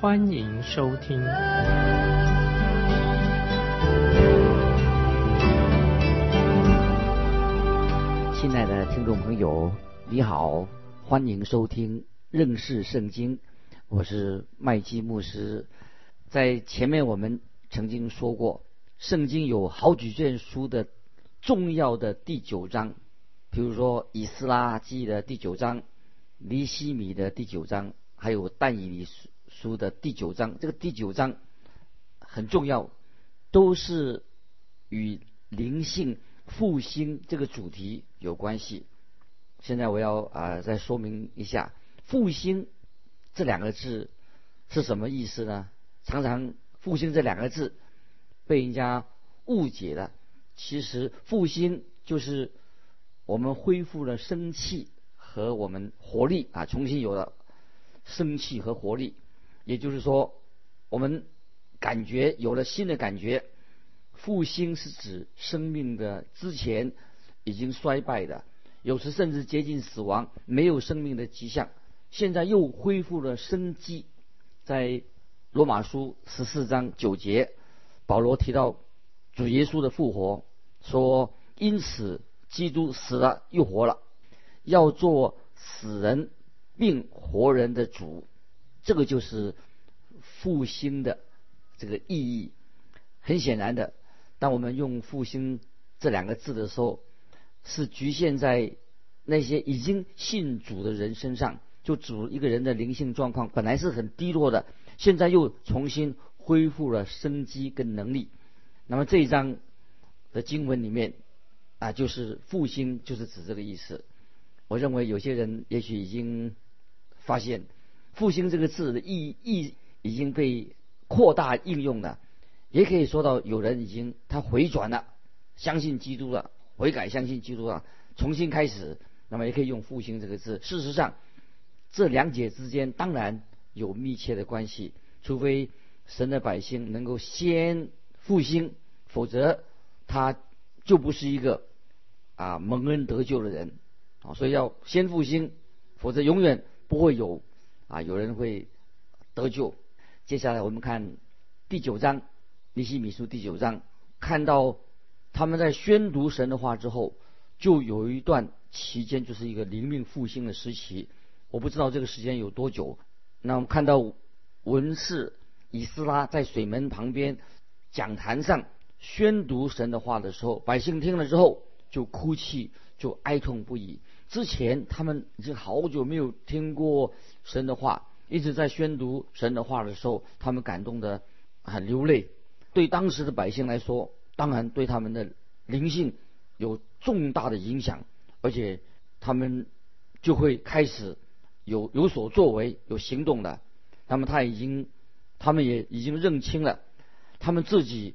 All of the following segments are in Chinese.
欢迎收听。亲爱的听众朋友，你好，欢迎收听认识圣经，我是麦基牧师。在前面我们曾经说过，圣经有好几卷书的。重要的第九章，比如说《以斯拉记》的第九章，《尼西米》的第九章，还有《但以理书》的第九章。这个第九章很重要，都是与灵性复兴这个主题有关系。现在我要啊再说明一下，“复兴”这两个字是什么意思呢？常常“复兴”这两个字被人家误解了。其实复兴就是我们恢复了生气和我们活力啊，重新有了生气和活力。也就是说，我们感觉有了新的感觉。复兴是指生命的之前已经衰败的，有时甚至接近死亡、没有生命的迹象，现在又恢复了生机。在罗马书十四章九节，保罗提到主耶稣的复活。说，因此基督死了又活了，要做死人并活人的主，这个就是复兴的这个意义。很显然的，当我们用复兴这两个字的时候，是局限在那些已经信主的人身上。就主一个人的灵性状况本来是很低落的，现在又重新恢复了生机跟能力。那么这一章。的经文里面啊，就是复兴，就是指这个意思。我认为有些人也许已经发现“复兴”这个字的意义已经被扩大应用了，也可以说到有人已经他回转了，相信基督了，悔改相信基督了，重新开始。那么也可以用“复兴”这个字。事实上，这两者之间当然有密切的关系，除非神的百姓能够先复兴，否则。他就不是一个啊蒙恩得救的人啊，所以要先复兴，否则永远不会有啊有人会得救。接下来我们看第九章尼西米书第九章，看到他们在宣读神的话之后，就有一段期间就是一个灵命复兴的时期。我不知道这个时间有多久。那我们看到文士以斯拉在水门旁边讲坛上。宣读神的话的时候，百姓听了之后就哭泣，就哀痛不已。之前他们已经好久没有听过神的话，一直在宣读神的话的时候，他们感动的很流泪。对当时的百姓来说，当然对他们的灵性有重大的影响，而且他们就会开始有有所作为、有行动的。那么他已经，他们也已经认清了他们自己。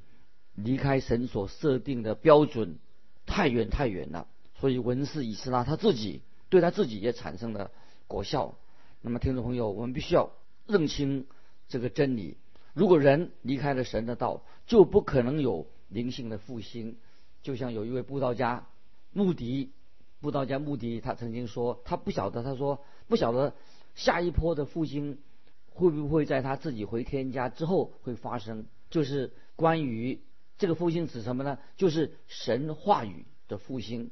离开神所设定的标准太远太远了，所以文士以斯拉他自己对他自己也产生了果效。那么，听众朋友，我们必须要认清这个真理：如果人离开了神的道，就不可能有灵性的复兴。就像有一位布道家穆迪，布道家穆迪，他曾经说，他不晓得，他说不晓得下一波的复兴会不会在他自己回天家之后会发生，就是关于。这个复兴指什么呢？就是神话语的复兴。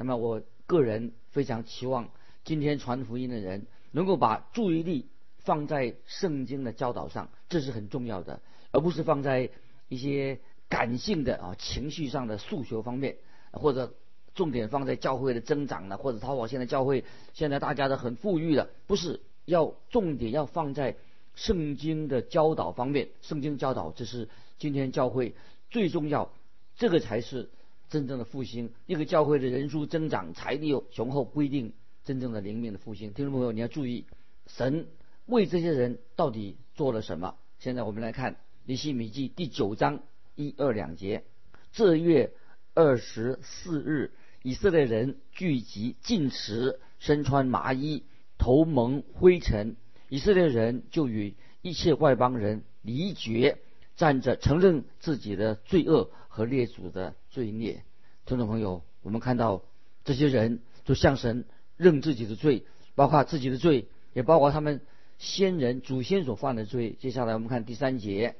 那么我个人非常期望今天传福音的人能够把注意力放在圣经的教导上，这是很重要的，而不是放在一些感性的啊情绪上的诉求方面，或者重点放在教会的增长呢，或者淘宝现在教会现在大家都很富裕了，不是要重点要放在圣经的教导方面。圣经教导这是今天教会。最重要，这个才是真正的复兴。一个教会的人数增长、财力雄厚，不一定真正的灵命的复兴。听众朋友，你要注意，神为这些人到底做了什么？现在我们来看尼西米记第九章一二两节。这月二十四日，以色列人聚集进食，身穿麻衣，头蒙灰尘。以色列人就与一切外邦人离绝，站着承认自己的罪恶和列祖的罪孽。听众朋友，我们看到这些人就向神认自己的罪，包括自己的罪，也包括他们先人祖先所犯的罪。接下来我们看第三节。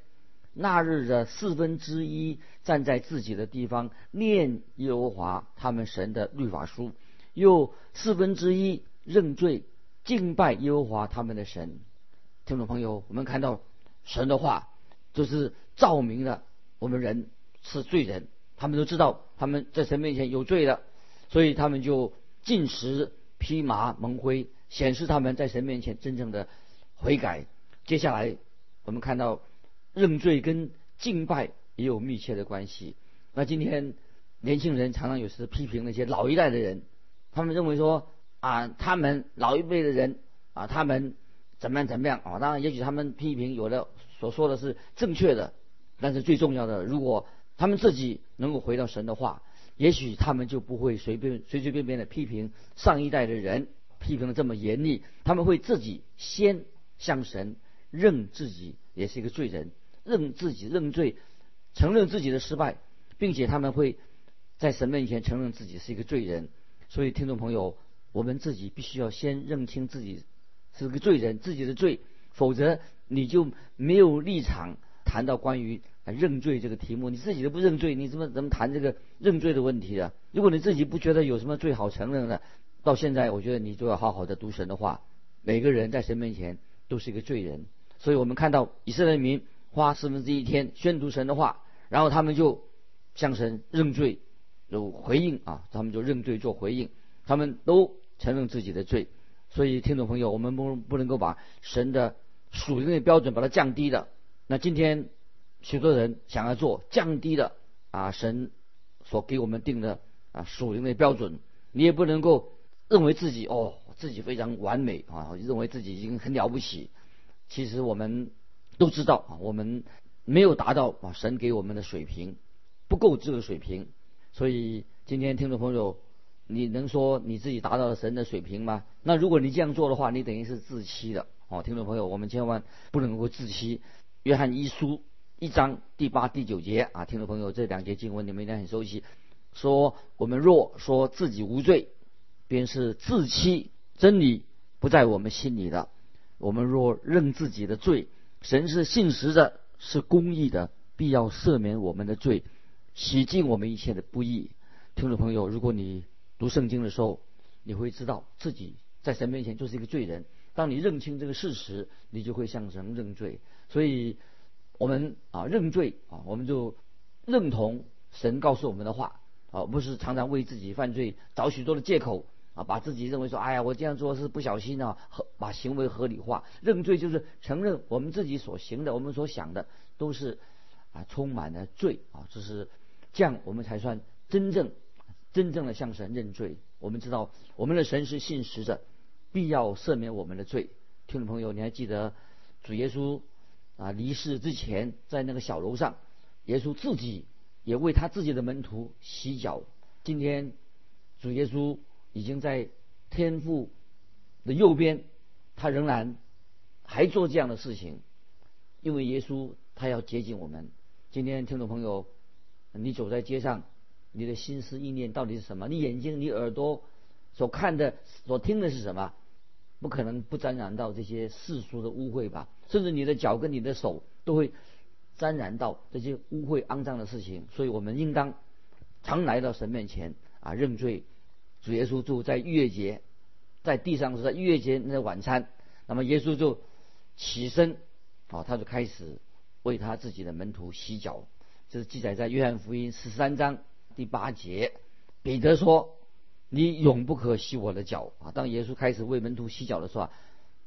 那日的四分之一站在自己的地方念耶和华他们神的律法书，又四分之一认罪敬拜耶和华他们的神。听众朋友，我们看到神的话就是照明了我们人是罪人，他们都知道他们在神面前有罪的，所以他们就进食披麻蒙灰，显示他们在神面前真正的悔改。接下来我们看到。认罪跟敬拜也有密切的关系。那今天年轻人常常有时批评那些老一代的人，他们认为说啊，他们老一辈的人啊，他们怎么样怎么样啊？当然，也许他们批评有的所说的是正确的，但是最重要的，如果他们自己能够回到神的话，也许他们就不会随便随随便便的批评上一代的人，批评的这么严厉。他们会自己先向神认自己也是一个罪人。认自己认罪，承认自己的失败，并且他们会在神面前承认自己是一个罪人。所以，听众朋友，我们自己必须要先认清自己是个罪人，自己的罪，否则你就没有立场谈到关于认罪这个题目。你自己都不认罪，你怎么怎么谈这个认罪的问题啊？如果你自己不觉得有什么罪好承认的，到现在，我觉得你就要好好的读神的话。每个人在神面前都是一个罪人，所以我们看到以色列民。花四分之一天宣读神的话，然后他们就向神认罪，有回应啊，他们就认罪做回应，他们都承认自己的罪。所以听众朋友，我们不不能够把神的属灵的标准把它降低的。那今天许多人想要做降低的啊，神所给我们定的啊属灵的标准，你也不能够认为自己哦自己非常完美啊，认为自己已经很了不起。其实我们。都知道啊，我们没有达到啊神给我们的水平，不够这个水平，所以今天听众朋友，你能说你自己达到了神的水平吗？那如果你这样做的话，你等于是自欺的哦。听众朋友，我们千万不能够自欺。约翰一书一章第八、第九节啊，听众朋友这两节经文你们应该很熟悉，说我们若说自己无罪，便是自欺，真理不在我们心里的。我们若认自己的罪，神是信实的，是公义的，必要赦免我们的罪，洗净我们一切的不义。听众朋友，如果你读圣经的时候，你会知道自己在神面前就是一个罪人。当你认清这个事实，你就会向神认罪。所以，我们啊认罪啊，我们就认同神告诉我们的话啊，不是常常为自己犯罪找许多的借口。啊，把自己认为说，哎呀，我这样做是不小心啊，合把行为合理化，认罪就是承认我们自己所行的，我们所想的都是啊充满了罪啊，这是这样我们才算真正真正的向神认罪。我们知道我们的神是信实的，必要赦免我们的罪。听众朋友，你还记得主耶稣啊离世之前，在那个小楼上，耶稣自己也为他自己的门徒洗脚。今天主耶稣。已经在天父的右边，他仍然还做这样的事情，因为耶稣他要接近我们。今天听众朋友，你走在街上，你的心思意念到底是什么？你眼睛、你耳朵所看的、所听的是什么？不可能不沾染到这些世俗的污秽吧？甚至你的脚跟你的手都会沾染到这些污秽肮脏的事情。所以我们应当常来到神面前啊认罪。主耶稣就在逾越节，在地上是在逾越节那晚餐，那么耶稣就起身，啊，他就开始为他自己的门徒洗脚，这是记载在约翰福音十三章第八节。彼得说：“你永不可洗我的脚。”啊，当耶稣开始为门徒洗脚的时候，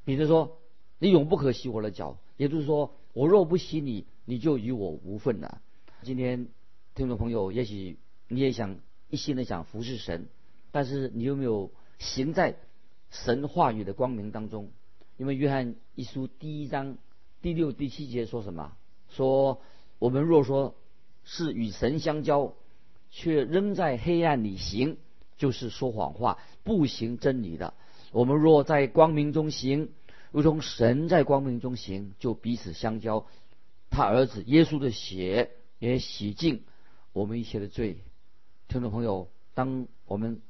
彼得说：“你永不可洗我的脚。”也就是说，我若不洗你，你就与我无份了。今天听众朋友，也许你也想一心的想服侍神。但是你有没有行在神话语的光明当中？因为约翰一书第一章第六、第七节说什么？说：“我们若说是与神相交，却仍在黑暗里行，就是说谎话，不行真理的。我们若在光明中行，如同神在光明中行，就彼此相交。他儿子耶稣的血也洗净我们一切的罪。”听众朋友，当我们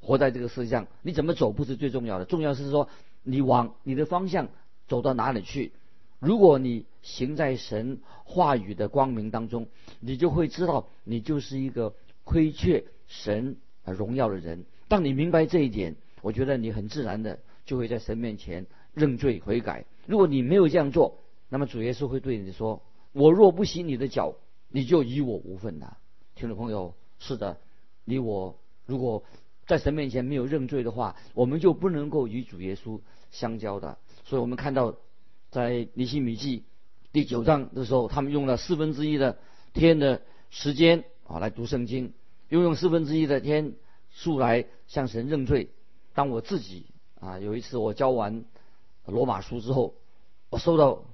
活在这个世界上，你怎么走不是最重要的，重要是说你往你的方向走到哪里去。如果你行在神话语的光明当中，你就会知道你就是一个亏缺神荣耀的人。当你明白这一点，我觉得你很自然的就会在神面前认罪悔改。如果你没有这样做，那么主耶稣会对你说：“我若不洗你的脚，你就与我无份了。”听众朋友。是的，你我如果在神面前没有认罪的话，我们就不能够与主耶稣相交的。所以我们看到，在尼希米记第九章的时候，他们用了四分之一的天的时间啊来读圣经，又用四分之一的天数来向神认罪。当我自己啊有一次我教完罗马书之后，我收到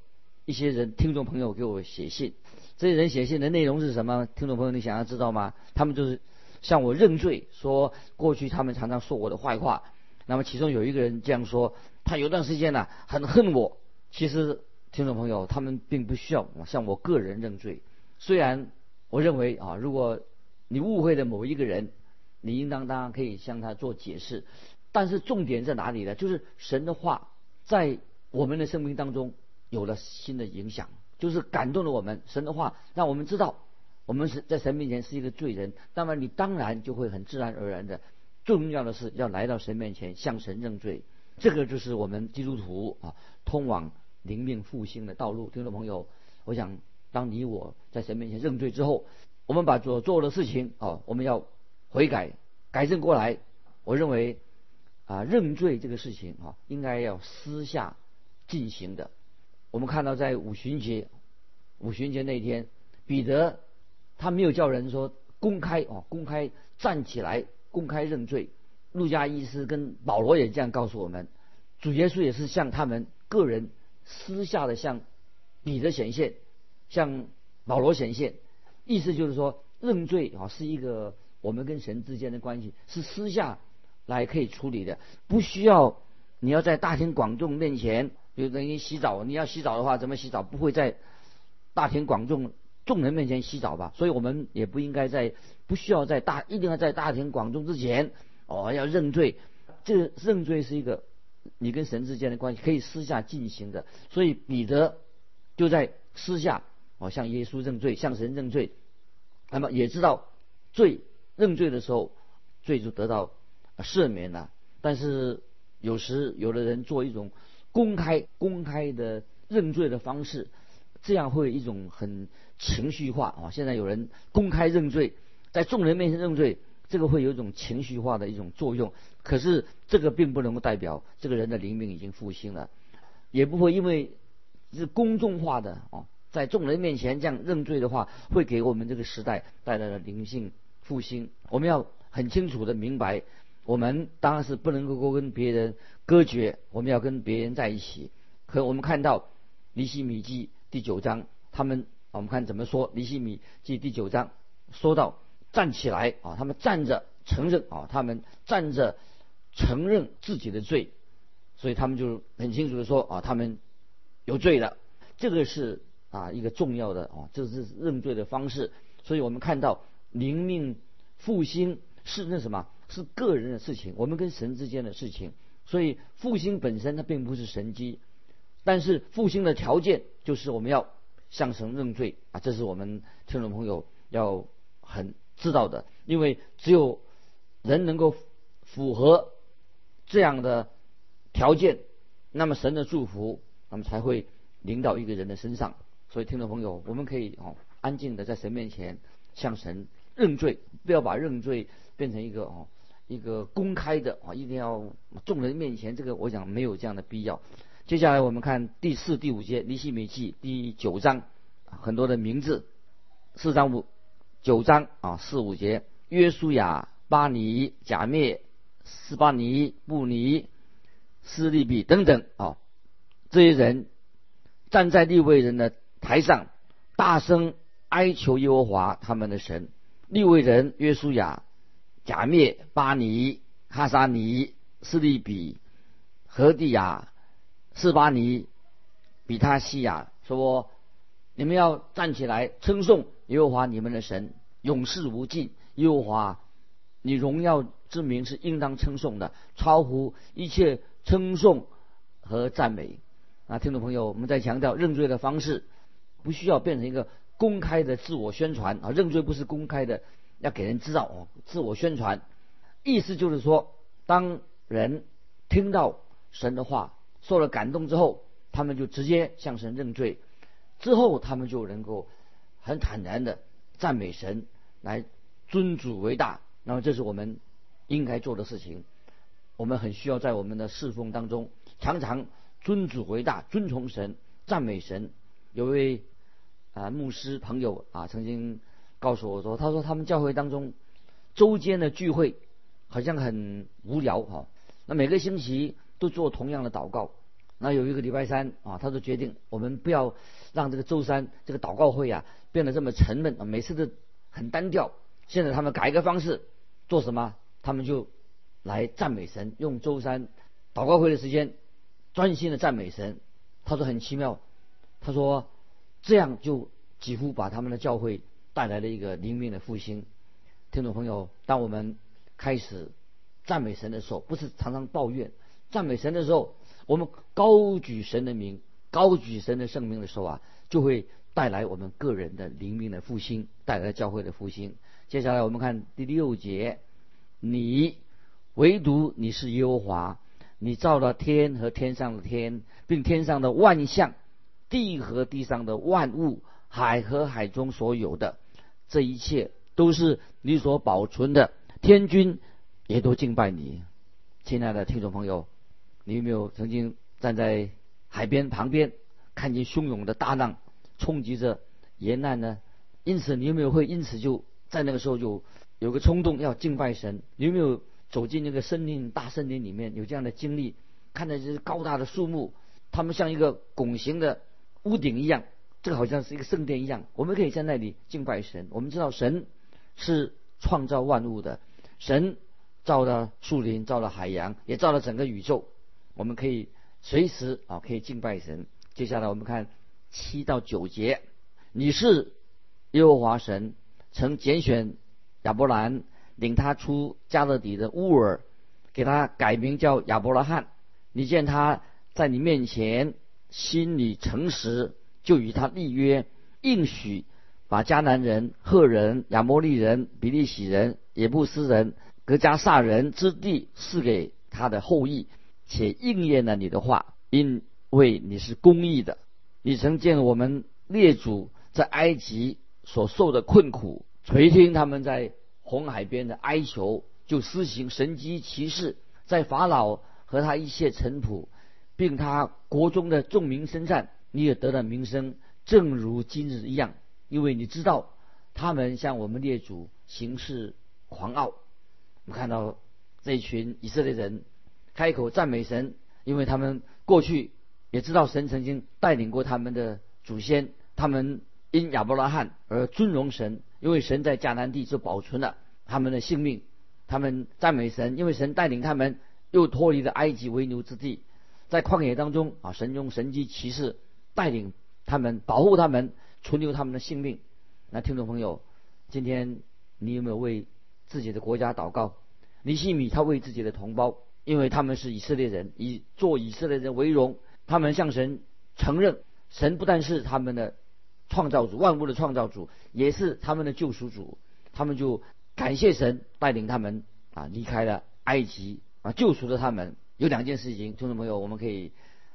一些人听众朋友给我写信。这些人写信的内容是什么？听众朋友，你想要知道吗？他们就是向我认罪，说过去他们常常说我的坏话。那么其中有一个人这样说：他有段时间呢很恨我。其实听众朋友，他们并不需要向我个人认罪。虽然我认为啊，如果你误会了某一个人，你应当当然可以向他做解释。但是重点在哪里呢？就是神的话在我们的生命当中有了新的影响。就是感动了我们，神的话让我们知道，我们是在神面前是一个罪人。那么你当然就会很自然而然的，重要的是要来到神面前向神认罪。这个就是我们基督徒啊通往灵命复兴的道路。听众朋友，我想当你我在神面前认罪之后，我们把所做的事情啊，我们要悔改改正过来。我认为啊认罪这个事情啊，应该要私下进行的。我们看到在五旬节，五旬节那天，彼得他没有叫人说公开哦，公开站起来公开认罪。路加医师跟保罗也这样告诉我们，主耶稣也是向他们个人私下的向彼得显现，向保罗显现，意思就是说认罪啊是一个我们跟神之间的关系是私下来可以处理的，不需要你要在大庭广众面前。就等于洗澡，你要洗澡的话，怎么洗澡？不会在大庭广众众人面前洗澡吧？所以我们也不应该在不需要在大一定要在大庭广众之前哦要认罪。这认罪是一个你跟神之间的关系，可以私下进行的。所以彼得就在私下哦向耶稣认罪，向神认罪。那么也知道罪认罪的时候，罪就得到赦免了。但是有时有的人做一种。公开公开的认罪的方式，这样会一种很情绪化啊！现在有人公开认罪，在众人面前认罪，这个会有一种情绪化的一种作用。可是这个并不能够代表这个人的灵命已经复兴了，也不会因为是公众化的啊，在众人面前这样认罪的话，会给我们这个时代带来了灵性复兴。我们要很清楚的明白。我们当然是不能够跟别人隔绝，我们要跟别人在一起。可我们看到《尼西米记》第九章，他们我们看怎么说，《尼西米记》第九章说到站起来啊，他们站着承认啊，他们站着承认自己的罪，所以他们就很清楚的说啊，他们有罪了。这个是啊一个重要的啊，这是认罪的方式。所以我们看到灵命复兴是那什么？是个人的事情，我们跟神之间的事情，所以复兴本身它并不是神机，但是复兴的条件就是我们要向神认罪啊，这是我们听众朋友要很知道的，因为只有人能够符合这样的条件，那么神的祝福那么才会临到一个人的身上。所以听众朋友，我们可以哦安静的在神面前向神认罪，不要把认罪变成一个哦。一个公开的啊，一定要众人面前，这个我想没有这样的必要。接下来我们看第四、第五节《尼西米记》第九章，很多的名字，四章五九章啊，四五节，约书亚、巴尼、贾灭、斯巴尼、布尼、斯利比等等啊，这些人站在立位人的台上，大声哀求耶和华他们的神。利未人约书亚、假灭、巴尼、哈沙尼、斯利比、何地亚、斯巴尼、比他西亚说：“你们要站起来称颂耶和华你们的神，永世无尽。耶和华，你荣耀之名是应当称颂的，超乎一切称颂和赞美。”啊，听众朋友，我们在强调认罪的方式，不需要变成一个。公开的自我宣传啊，认罪不是公开的，要给人知道哦。自我宣传，意思就是说，当人听到神的话，受了感动之后，他们就直接向神认罪，之后他们就能够很坦然的赞美神，来尊主为大。那么这是我们应该做的事情。我们很需要在我们的侍奉当中，常常尊主为大，尊崇神，赞美神。有位。啊，牧师朋友啊，曾经告诉我说，他说他们教会当中周间的聚会好像很无聊哈。那每个星期都做同样的祷告。那有一个礼拜三啊，他就决定我们不要让这个周三这个祷告会啊变得这么沉闷啊，每次都很单调。现在他们改一个方式，做什么？他们就来赞美神，用周三祷告会的时间专心的赞美神。他说很奇妙，他说。这样就几乎把他们的教会带来了一个灵命的复兴。听众朋友，当我们开始赞美神的时候，不是常常抱怨；赞美神的时候，我们高举神的名，高举神的圣名的时候啊，就会带来我们个人的灵命的复兴，带来教会的复兴。接下来我们看第六节：你唯独你是耶和华，你造了天和天上的天，并天上的万象。地和地上的万物，海和海中所有的，这一切都是你所保存的。天君也都敬拜你，亲爱的听众朋友，你有没有曾经站在海边旁边，看见汹涌的大浪冲击着沿岸呢？因此，你有没有会因此就在那个时候就有个冲动要敬拜神？你有没有走进那个森林大森林里面有这样的经历？看着这些高大的树木，它们像一个拱形的。屋顶一样，这个好像是一个圣殿一样，我们可以在那里敬拜神。我们知道神是创造万物的，神造了树林，造了海洋，也造了整个宇宙。我们可以随时啊，可以敬拜神。接下来我们看七到九节，你是耶和华神，曾拣选亚伯兰，领他出加勒底的乌尔，给他改名叫亚伯拉罕。你见他在你面前。心里诚实，就与他立约，应许把迦南人、赫人、亚摩利人、比利洗人、耶布斯人、格加萨人之地赐给他的后裔，且应验了你的话，因为你是公义的。你曾见我们列祖在埃及所受的困苦，垂听他们在红海边的哀求，就施行神机骑士，在法老和他一切臣仆。并他国中的众民身上，你也得了名声，正如今日一样。因为你知道，他们向我们列祖行事狂傲。我们看到这一群以色列人开口赞美神，因为他们过去也知道神曾经带领过他们的祖先，他们因亚伯拉罕而尊荣神，因为神在迦南地就保存了他们的性命。他们赞美神，因为神带领他们又脱离了埃及为奴之地。在旷野当中啊，神用神机骑士带领他们，保护他们，存留他们的性命。那听众朋友，今天你有没有为自己的国家祷告？尼西米他为自己的同胞，因为他们是以色列人，以做以色列人为荣。他们向神承认，神不但是他们的创造主，万物的创造主，也是他们的救赎主。他们就感谢神带领他们啊离开了埃及啊，救赎了他们。有两件事情，听众朋友，我们可以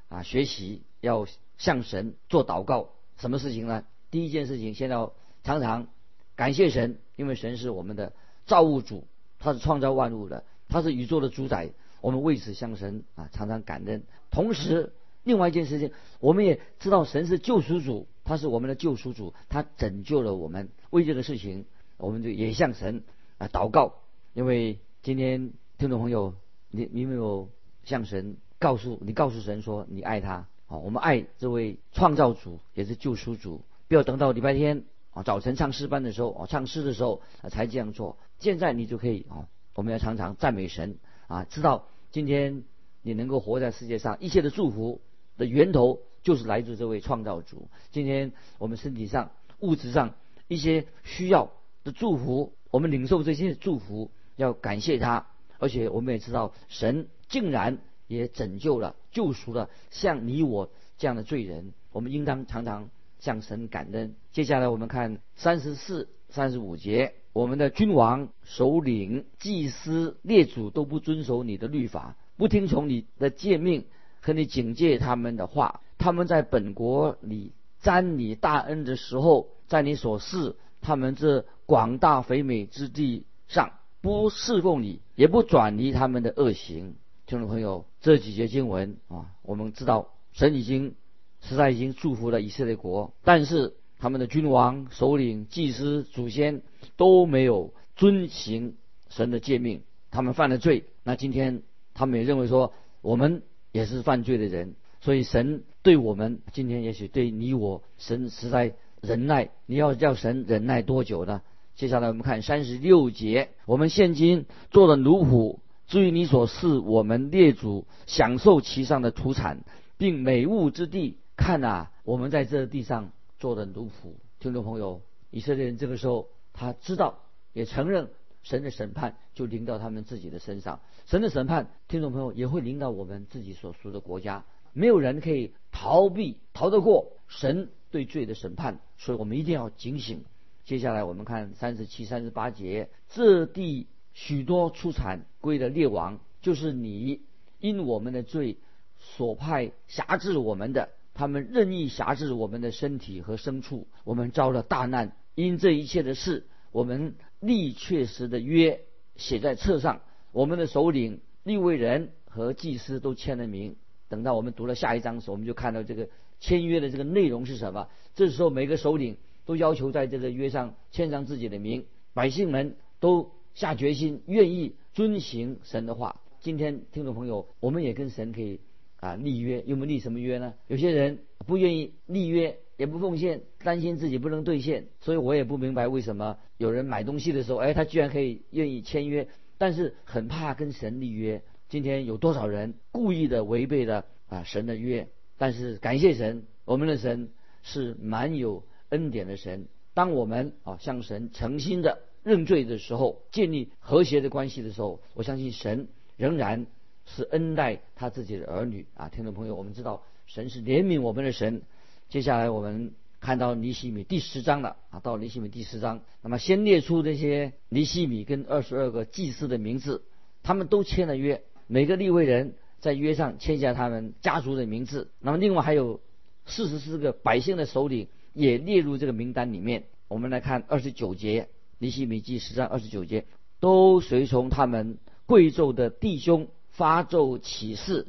啊学习，要向神做祷告。什么事情呢？第一件事情，先要常常感谢神，因为神是我们的造物主，他是创造万物的，他是宇宙的主宰。我们为此向神啊常常感恩。同时，另外一件事情，我们也知道神是救赎主，他是我们的救赎主，他拯救了我们。为这个事情，我们就也向神啊祷告。因为今天听众朋友，你你没有？向神告诉你，告诉神说你爱他啊！我们爱这位创造主，也是救赎主，不要等到礼拜天啊早晨唱诗班的时候啊唱诗的时候才这样做。现在你就可以啊，我们要常常赞美神啊，知道今天你能够活在世界上，一切的祝福的源头就是来自这位创造主。今天我们身体上、物质上一些需要的祝福，我们领受这些祝福，要感谢他。而且我们也知道，神竟然也拯救了、救赎了像你我这样的罪人，我们应当常常向神感恩。接下来我们看三十四、三十五节。我们的君王、首领、祭司、列祖都不遵守你的律法，不听从你的诫命和你警戒他们的话。他们在本国里沾你大恩的时候，在你所示他们这广大肥美之地上，不侍奉你，也不转离他们的恶行。听众朋友，这几节经文啊，我们知道神已经实在已经祝福了以色列国，但是。他们的君王、首领、祭司、祖先都没有遵行神的诫命，他们犯了罪。那今天他们也认为说，我们也是犯罪的人，所以神对我们今天也许对你我，神实在忍耐。你要叫神忍耐多久呢？接下来我们看三十六节：我们现今做的奴仆，至于你所示我们列祖享受其上的土产，并美物之地，看啊，我们在这地上。做的奴仆，听众朋友，以色列人这个时候他知道，也承认神的审判就临到他们自己的身上。神的审判，听众朋友也会临到我们自己所属的国家。没有人可以逃避、逃得过神对罪的审判，所以我们一定要警醒。接下来我们看三十七、三十八节：这地许多出产归的列王，就是你因我们的罪所派辖制我们的。他们任意辖制我们的身体和牲畜，我们遭了大难。因这一切的事，我们立确实的约写在册上。我们的首领、立位人和祭司都签了名。等到我们读了下一章的时候，我们就看到这个签约的这个内容是什么。这时候，每个首领都要求在这个约上签上自己的名。百姓们都下决心，愿意遵行神的话。今天，听众朋友，我们也跟神可以。啊，立约有没立什么约呢？有些人不愿意立约，也不奉献，担心自己不能兑现，所以我也不明白为什么有人买东西的时候，哎，他居然可以愿意签约，但是很怕跟神立约。今天有多少人故意的违背了啊神的约？但是感谢神，我们的神是蛮有恩典的神。当我们啊向神诚心的认罪的时候，建立和谐的关系的时候，我相信神仍然。是恩待他自己的儿女啊，听众朋友，我们知道神是怜悯我们的神。接下来我们看到尼西米第十章了啊，到尼西米第十章，那么先列出这些尼西米跟二十二个祭司的名字，他们都签了约，每个立位人在约上签下他们家族的名字。那么另外还有四十四个百姓的首领也列入这个名单里面。我们来看二十九节，尼西米记十章二十九节，都随从他们贵胄的弟兄。发咒起誓，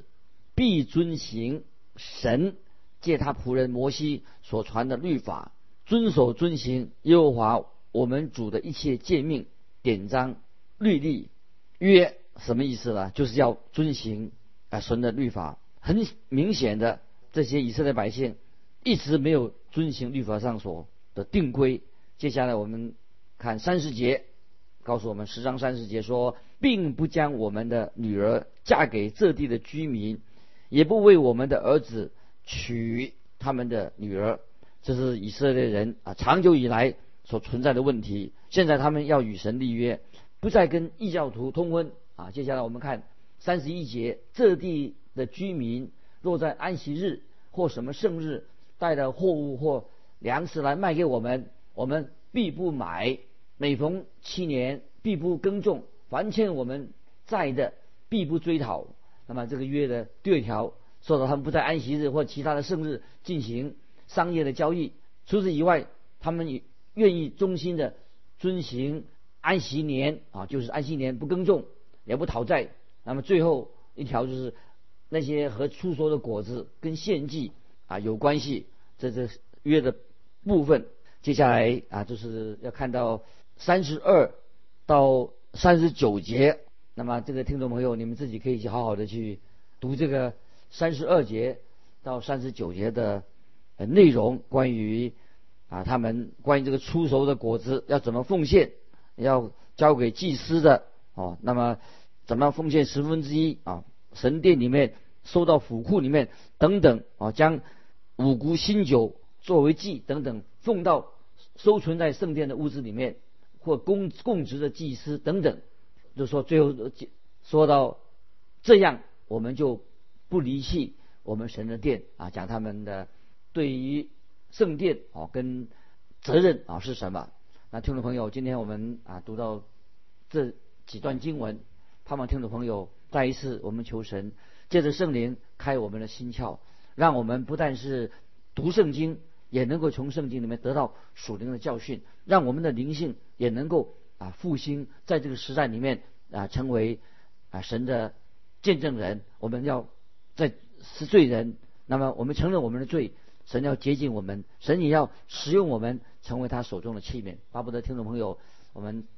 必遵行神借他仆人摩西所传的律法，遵守遵行耶和华我们主的一切诫命、典章、律例、约，什么意思呢？就是要遵行啊神的律法。很明显的，这些以色列百姓一直没有遵行律法上所的定规。接下来我们看三十节。告诉我们十章三十节说，并不将我们的女儿嫁给这地的居民，也不为我们的儿子娶他们的女儿。这是以色列人啊长久以来所存在的问题。现在他们要与神立约，不再跟异教徒通婚啊。接下来我们看三十一节，这地的居民若在安息日或什么圣日带的货物或粮食来卖给我们，我们必不买。每逢七年，必不耕种；凡欠我们债的，必不追讨。那么这个约的第二条说到，他们不在安息日或其他的圣日进行商业的交易。除此以外，他们也愿意忠心的遵行安息年啊，就是安息年不耕种，也不讨债。那么最后一条就是那些和出所的果子跟献祭啊有关系，这这约的部分。接下来啊，就是要看到。三十二到三十九节，那么这个听众朋友，你们自己可以去好好的去读这个三十二节到三十九节的内容，关于啊，他们关于这个出熟的果子要怎么奉献，要交给祭司的哦。那么怎么样奉献十分之一啊？神殿里面收到府库里面等等啊，将五谷新酒作为祭等等奉到收存在圣殿的屋子里面，或供供职的祭司等等，就说最后说到这样，我们就不离弃我们神的殿啊，讲他们的对于。圣殿啊，跟责任啊是什么？那听众朋友，今天我们啊读到这几段经文，盼望听众朋友再一次我们求神借着圣灵开我们的心窍，让我们不但是读圣经，也能够从圣经里面得到属灵的教训，让我们的灵性也能够啊复兴，在这个时代里面啊成为啊神的见证人。我们要在是罪人，那么我们承认我们的罪。神要接近我们，神也要使用我们，成为他手中的器皿。巴不得听众朋友，我们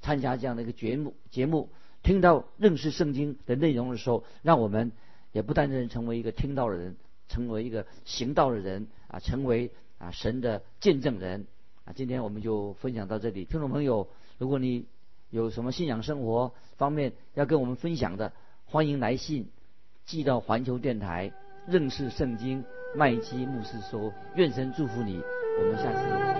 参加这样的一个节目，节目听到认识圣经的内容的时候，让我们也不单单成为一个听到的人，成为一个行道的人啊，成为啊神的见证人啊。今天我们就分享到这里，听众朋友，如果你有什么信仰生活方面要跟我们分享的，欢迎来信寄到环球电台认识圣经。麦基牧师说：“愿神祝福你，我们下次。”